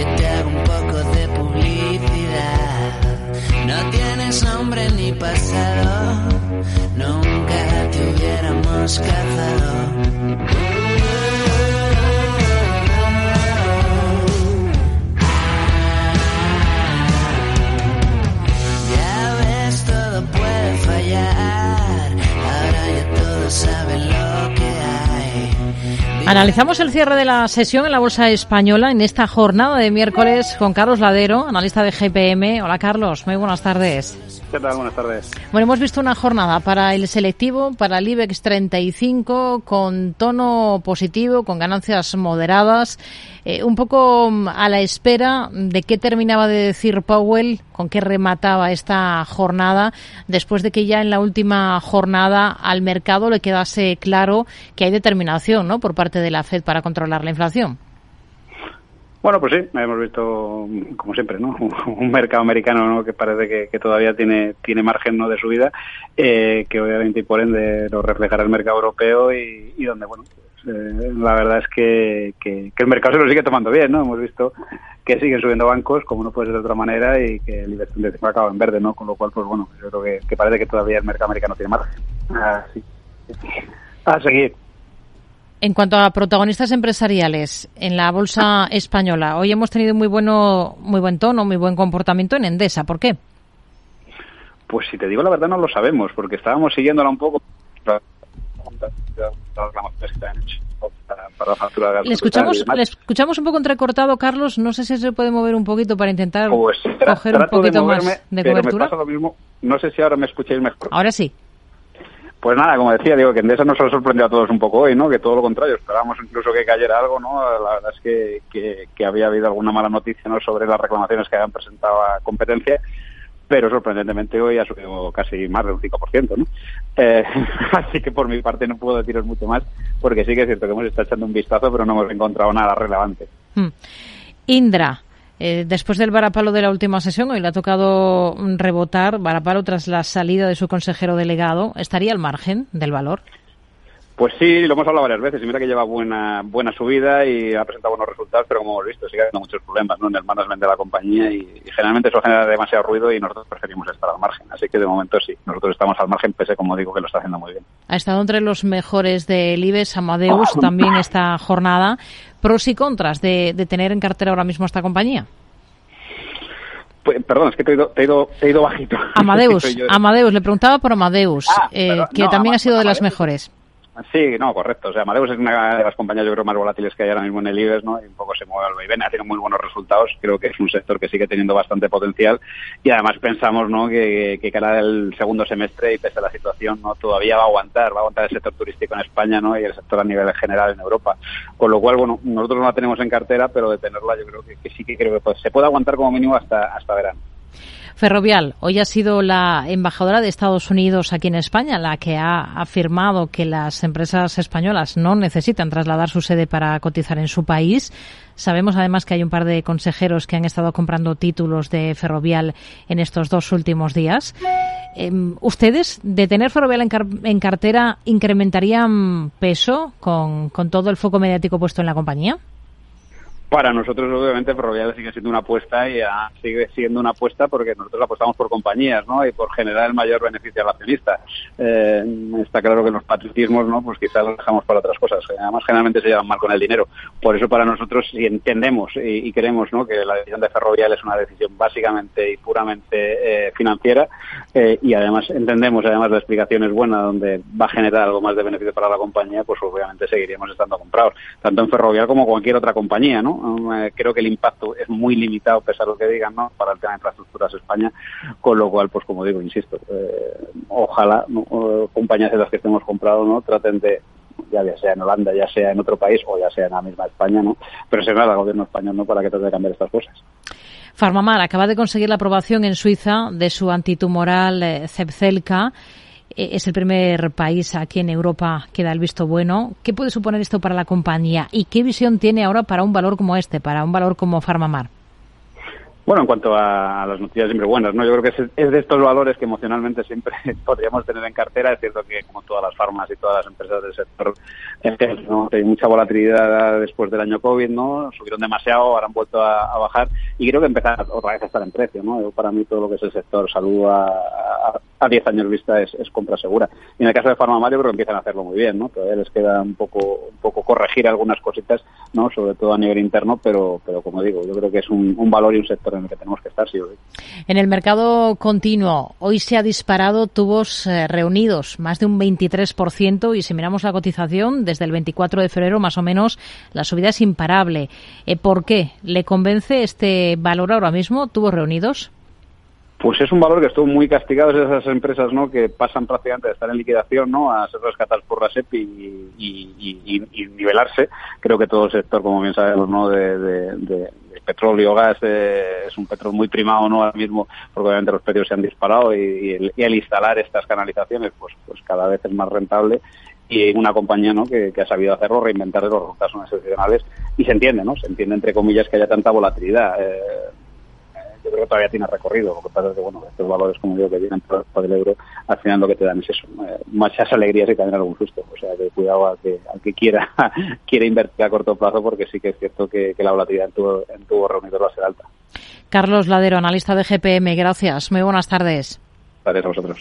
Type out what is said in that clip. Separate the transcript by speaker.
Speaker 1: Yo te hago un poco de publicidad. No tienes nombre ni pasado. Nunca te hubiéramos cazado.
Speaker 2: Analizamos el cierre de la sesión en la Bolsa Española en esta jornada de miércoles con Carlos Ladero, analista de GPM. Hola Carlos, muy buenas tardes.
Speaker 3: ¿Qué tal? Buenas tardes.
Speaker 2: Bueno, hemos visto una jornada para el selectivo, para el IBEX 35, con tono positivo, con ganancias moderadas, eh, un poco mm, a la espera de qué terminaba de decir Powell, con qué remataba esta jornada, después de que ya en la última jornada al mercado le quedase claro que hay determinación ¿no? por parte de la Fed para controlar la inflación.
Speaker 3: Bueno, pues sí, hemos visto, como siempre, ¿no? un mercado americano ¿no? que parece que, que, todavía tiene, tiene margen ¿no? de subida, eh, que obviamente y por ende lo reflejará el mercado europeo y, y donde, bueno, pues, eh, la verdad es que, que, el mercado se lo sigue tomando bien, ¿no? Hemos visto que siguen subiendo bancos, como no puede ser de otra manera, y que el IBEX 35 acaba en verde, ¿no? Con lo cual, pues bueno, yo creo que, que parece que todavía el mercado americano tiene margen. Así. A seguir.
Speaker 2: En cuanto a protagonistas empresariales en la bolsa española, hoy hemos tenido muy bueno, muy buen tono, muy buen comportamiento en Endesa. ¿Por qué?
Speaker 3: Pues si te digo la verdad no lo sabemos, porque estábamos siguiéndola un poco
Speaker 2: para la factura. Le escuchamos, le escuchamos un poco entrecortado, Carlos. No sé si se puede mover un poquito para intentar
Speaker 3: pues,
Speaker 2: coger un poquito de moverme, más de cobertura.
Speaker 3: Me pasa lo mismo. No sé si ahora me escucháis mejor.
Speaker 2: Ahora sí.
Speaker 3: Pues nada, como decía, digo que Endesa nos ha sorprendido a todos un poco hoy, ¿no? Que todo lo contrario, esperábamos incluso que cayera algo, ¿no? La verdad es que, que, que había habido alguna mala noticia, ¿no? Sobre las reclamaciones que habían presentado a competencia, pero sorprendentemente hoy ha subido casi más de un 5%, ¿no? Eh, así que por mi parte no puedo deciros mucho más, porque sí que es cierto que hemos estado echando un vistazo, pero no hemos encontrado nada relevante.
Speaker 2: Hmm. Indra, eh, después del varapalo de la última sesión, hoy le ha tocado rebotar varapalo tras la salida de su consejero delegado. ¿Estaría al margen del valor?
Speaker 3: Pues sí, lo hemos hablado varias veces y mira que lleva buena buena subida y ha presentado buenos resultados, pero como hemos visto sigue habiendo muchos problemas ¿no? en el management de la compañía y, y, generalmente eso genera demasiado ruido y nosotros preferimos estar al margen. Así que de momento sí, nosotros estamos al margen, pese como digo que lo está haciendo muy bien.
Speaker 2: Ha estado entre los mejores del IBEX, Amadeus también esta jornada. Pros y contras de, de tener en cartera ahora mismo esta compañía.
Speaker 3: Pues, perdón, es que te he ido, te he ido, te he ido bajito.
Speaker 2: Amadeus, Amadeus, le preguntaba por Amadeus, ah, eh, que no, también ha sido de las mejores.
Speaker 3: Sí, no, correcto. O sea, Amadeus es una de las compañías yo creo más volátiles que hay ahora mismo en el IBEX, ¿no? Y un poco se mueve al vaivén, ha tenido muy buenos resultados. Creo que es un sector que sigue teniendo bastante potencial y además pensamos, ¿no? Que, que cara el segundo semestre y pese a la situación, ¿no? Todavía va a aguantar, va a aguantar el sector turístico en España, ¿no? Y el sector a nivel general en Europa. Con lo cual, bueno, nosotros no la tenemos en cartera, pero de tenerla yo creo que, que sí que creo que pues, se puede aguantar como mínimo hasta, hasta verano.
Speaker 2: Ferrovial, hoy ha sido la embajadora de Estados Unidos aquí en España la que ha afirmado que las empresas españolas no necesitan trasladar su sede para cotizar en su país. Sabemos además que hay un par de consejeros que han estado comprando títulos de Ferrovial en estos dos últimos días. Eh, ¿Ustedes, de tener Ferrovial en, car en cartera, incrementarían peso con todo el foco mediático puesto en la compañía?
Speaker 3: Para nosotros, obviamente, Ferrovial sigue siendo una apuesta y sigue siendo una apuesta porque nosotros apostamos por compañías, ¿no? Y por generar el mayor beneficio al accionista. Eh, está claro que los patriotismos, ¿no? Pues quizás los dejamos para otras cosas. Además, generalmente se llevan mal con el dinero. Por eso, para nosotros, si entendemos y, y queremos, ¿no? Que la decisión de Ferrovial es una decisión básicamente y puramente eh, financiera eh, y además entendemos, además la explicación es buena, donde va a generar algo más de beneficio para la compañía, pues obviamente seguiríamos estando comprados, tanto en Ferrovial como cualquier otra compañía, ¿no? Creo que el impacto es muy limitado, pese a lo que digan, ¿no? para el tema de infraestructuras España, con lo cual, pues como digo, insisto, eh, ojalá compañías de las que estemos comprado no traten de ya sea en Holanda, ya sea en otro país o ya sea en la misma España, ¿no? Presionar al gobierno español, ¿no? Para que trate de cambiar estas cosas.
Speaker 2: Farmamar acaba de conseguir la aprobación en Suiza de su antitumoral eh, Zepzelca. Es el primer país aquí en Europa que da el visto bueno. ¿Qué puede suponer esto para la compañía? ¿Y qué visión tiene ahora para un valor como este, para un valor como Farmamar?
Speaker 3: Bueno, en cuanto a las noticias siempre buenas, ¿no? Yo creo que es, de estos valores que emocionalmente siempre podríamos tener en cartera. Es cierto que como todas las farmas y todas las empresas del sector, hay mucha volatilidad después del año COVID, ¿no? Subieron demasiado, ahora han vuelto a, bajar y creo que empezar otra vez a estar en precio, ¿no? para mí todo lo que es el sector salud a, a 10 años vista es, compra segura. Y en el caso de Pharma Mario creo que empiezan a hacerlo muy bien, ¿no? Todavía les queda un poco, un poco corregir algunas cositas, ¿no? Sobre todo a nivel interno, pero, pero como digo, yo creo que es un, valor y un sector en el que tenemos que estar, sí
Speaker 2: En el mercado continuo, hoy se ha disparado tubos eh, reunidos, más de un 23%, y si miramos la cotización, desde el 24 de febrero más o menos, la subida es imparable. Eh, ¿Por qué? ¿Le convence este valor ahora mismo, tubos reunidos?
Speaker 3: Pues es un valor que estuvo muy castigado de esas empresas ¿no? que pasan prácticamente de estar en liquidación ¿no? a ser rescatadas por la SEP y, nivelarse. Creo que todo el sector, como bien sabemos, ¿no? de, petróleo, gas, eh, es un petróleo muy primado ¿no? ahora mismo, porque obviamente los precios se han disparado y, el, instalar estas canalizaciones pues, pues cada vez es más rentable y una compañía ¿no? que, ha sabido hacerlo, reinventar los resultados excepcionales y se entiende, ¿no? Se entiende entre comillas que haya tanta volatilidad. Eh, yo creo que todavía tiene recorrido. Lo que pasa es que, bueno, estos valores, como digo, que vienen por, el euro, al final lo que te dan es eso, eh, muchas alegrías y también algún susto. O sea, que cuidado al que, al que quiera, quiera invertir a corto plazo, porque sí que es cierto que, la volatilidad en tu, en tu reunidor va a ser alta.
Speaker 2: Carlos Ladero, analista de GPM, gracias. Muy buenas tardes.
Speaker 3: Gracias a vosotros.